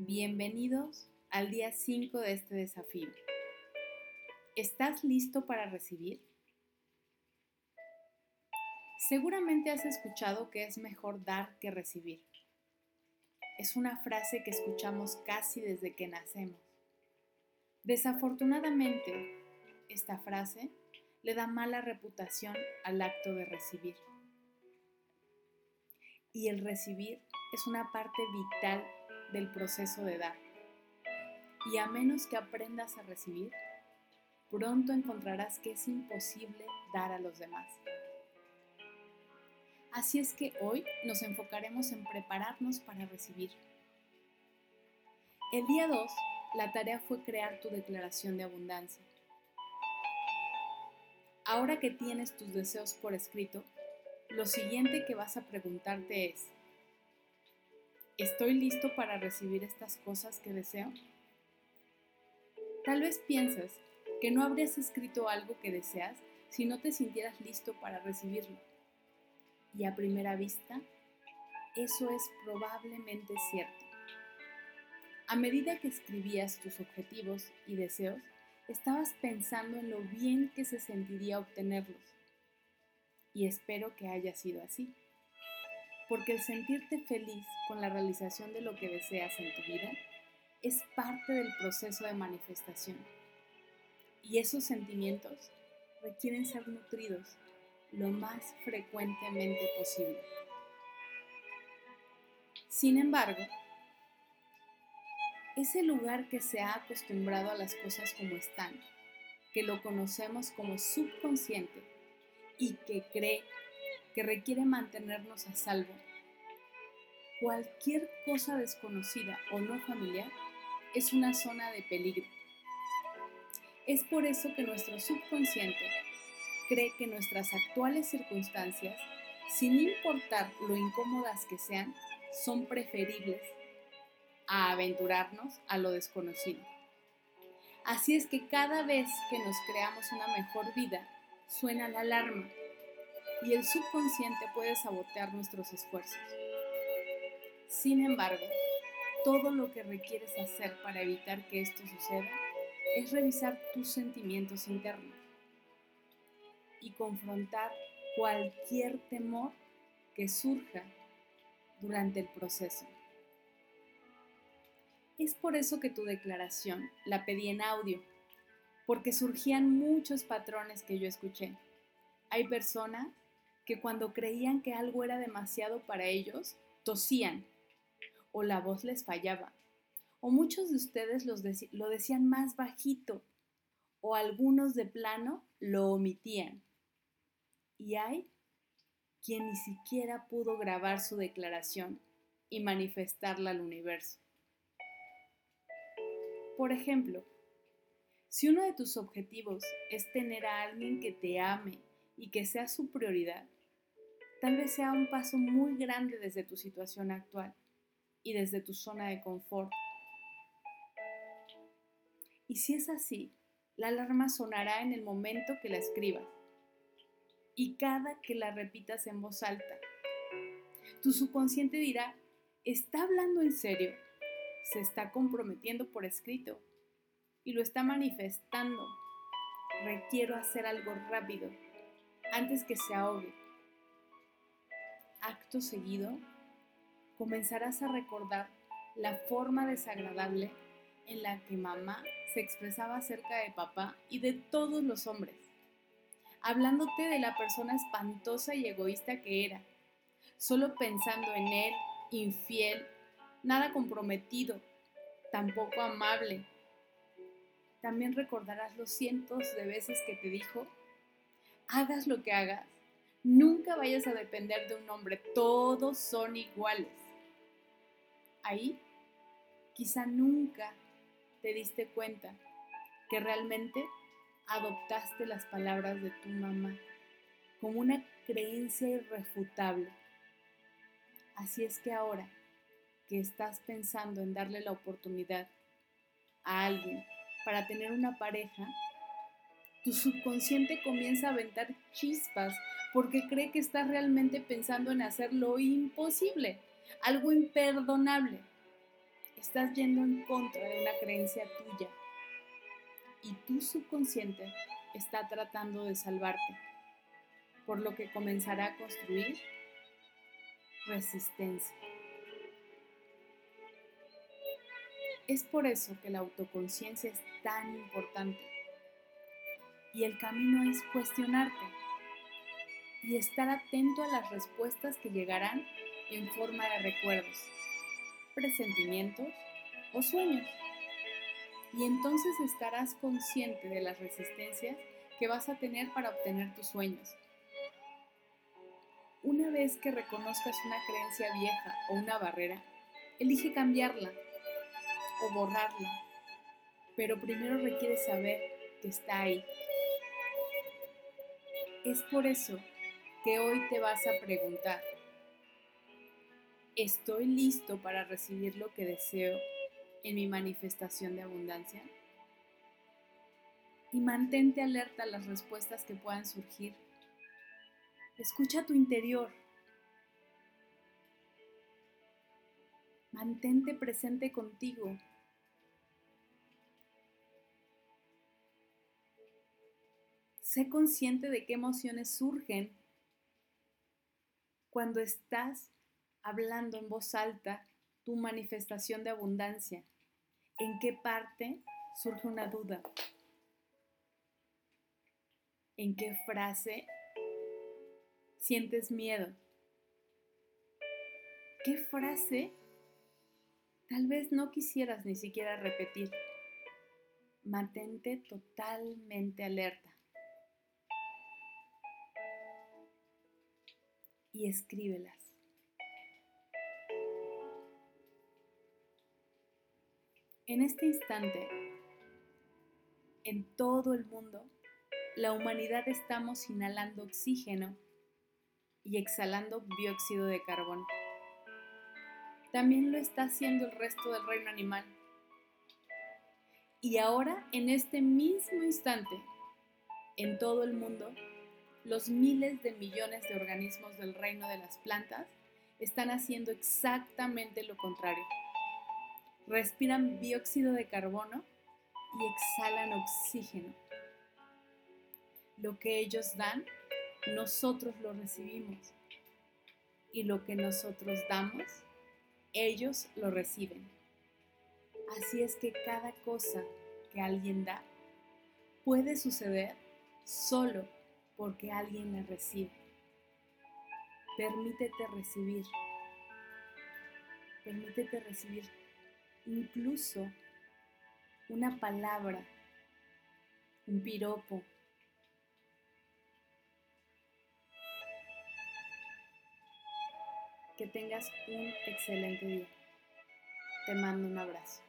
Bienvenidos al día 5 de este desafío. ¿Estás listo para recibir? Seguramente has escuchado que es mejor dar que recibir. Es una frase que escuchamos casi desde que nacemos. Desafortunadamente, esta frase le da mala reputación al acto de recibir. Y el recibir es una parte vital del proceso de dar. Y a menos que aprendas a recibir, pronto encontrarás que es imposible dar a los demás. Así es que hoy nos enfocaremos en prepararnos para recibir. El día 2, la tarea fue crear tu declaración de abundancia. Ahora que tienes tus deseos por escrito, lo siguiente que vas a preguntarte es, ¿Estoy listo para recibir estas cosas que deseo? Tal vez piensas que no habrías escrito algo que deseas si no te sintieras listo para recibirlo. Y a primera vista, eso es probablemente cierto. A medida que escribías tus objetivos y deseos, estabas pensando en lo bien que se sentiría obtenerlos. Y espero que haya sido así porque el sentirte feliz con la realización de lo que deseas en tu vida es parte del proceso de manifestación. Y esos sentimientos requieren ser nutridos lo más frecuentemente posible. Sin embargo, ese lugar que se ha acostumbrado a las cosas como están, que lo conocemos como subconsciente y que cree requiere mantenernos a salvo. Cualquier cosa desconocida o no familiar es una zona de peligro. Es por eso que nuestro subconsciente cree que nuestras actuales circunstancias, sin importar lo incómodas que sean, son preferibles a aventurarnos a lo desconocido. Así es que cada vez que nos creamos una mejor vida, suena la alarma y el subconsciente puede sabotear nuestros esfuerzos. Sin embargo, todo lo que requieres hacer para evitar que esto suceda es revisar tus sentimientos internos y confrontar cualquier temor que surja durante el proceso. Es por eso que tu declaración la pedí en audio, porque surgían muchos patrones que yo escuché. Hay personas que cuando creían que algo era demasiado para ellos, tosían o la voz les fallaba. O muchos de ustedes lo decían más bajito o algunos de plano lo omitían. Y hay quien ni siquiera pudo grabar su declaración y manifestarla al universo. Por ejemplo, si uno de tus objetivos es tener a alguien que te ame y que sea su prioridad, Tal vez sea un paso muy grande desde tu situación actual y desde tu zona de confort. Y si es así, la alarma sonará en el momento que la escribas y cada que la repitas en voz alta. Tu subconsciente dirá, ¿está hablando en serio? Se está comprometiendo por escrito y lo está manifestando. Requiero hacer algo rápido antes que se ahogue acto seguido, comenzarás a recordar la forma desagradable en la que mamá se expresaba acerca de papá y de todos los hombres, hablándote de la persona espantosa y egoísta que era, solo pensando en él, infiel, nada comprometido, tampoco amable. También recordarás los cientos de veces que te dijo, hagas lo que hagas, Nunca vayas a depender de un hombre, todos son iguales. Ahí quizá nunca te diste cuenta que realmente adoptaste las palabras de tu mamá como una creencia irrefutable. Así es que ahora que estás pensando en darle la oportunidad a alguien para tener una pareja, tu subconsciente comienza a aventar chispas porque cree que estás realmente pensando en hacer lo imposible, algo imperdonable. estás yendo en contra de una creencia tuya y tu subconsciente está tratando de salvarte, por lo que comenzará a construir resistencia. Es por eso que la autoconciencia es tan importante. Y el camino es cuestionarte y estar atento a las respuestas que llegarán en forma de recuerdos, presentimientos o sueños. Y entonces estarás consciente de las resistencias que vas a tener para obtener tus sueños. Una vez que reconozcas una creencia vieja o una barrera, elige cambiarla o borrarla, pero primero requiere saber que está ahí. Es por eso que hoy te vas a preguntar, ¿estoy listo para recibir lo que deseo en mi manifestación de abundancia? Y mantente alerta a las respuestas que puedan surgir. Escucha tu interior. Mantente presente contigo. Sé consciente de qué emociones surgen cuando estás hablando en voz alta tu manifestación de abundancia. ¿En qué parte surge una duda? ¿En qué frase sientes miedo? ¿Qué frase tal vez no quisieras ni siquiera repetir? Mantente totalmente alerta. Y escríbelas. En este instante, en todo el mundo, la humanidad estamos inhalando oxígeno y exhalando dióxido de carbono. También lo está haciendo el resto del reino animal. Y ahora, en este mismo instante, en todo el mundo, los miles de millones de organismos del reino de las plantas están haciendo exactamente lo contrario respiran dióxido de carbono y exhalan oxígeno. Lo que ellos dan, nosotros lo recibimos. Y lo que nosotros damos, ellos lo reciben. Así es que cada cosa que alguien da puede suceder solo porque alguien la recibe. Permítete recibir. Permítete recibir incluso una palabra, un piropo. Que tengas un excelente día. Te mando un abrazo.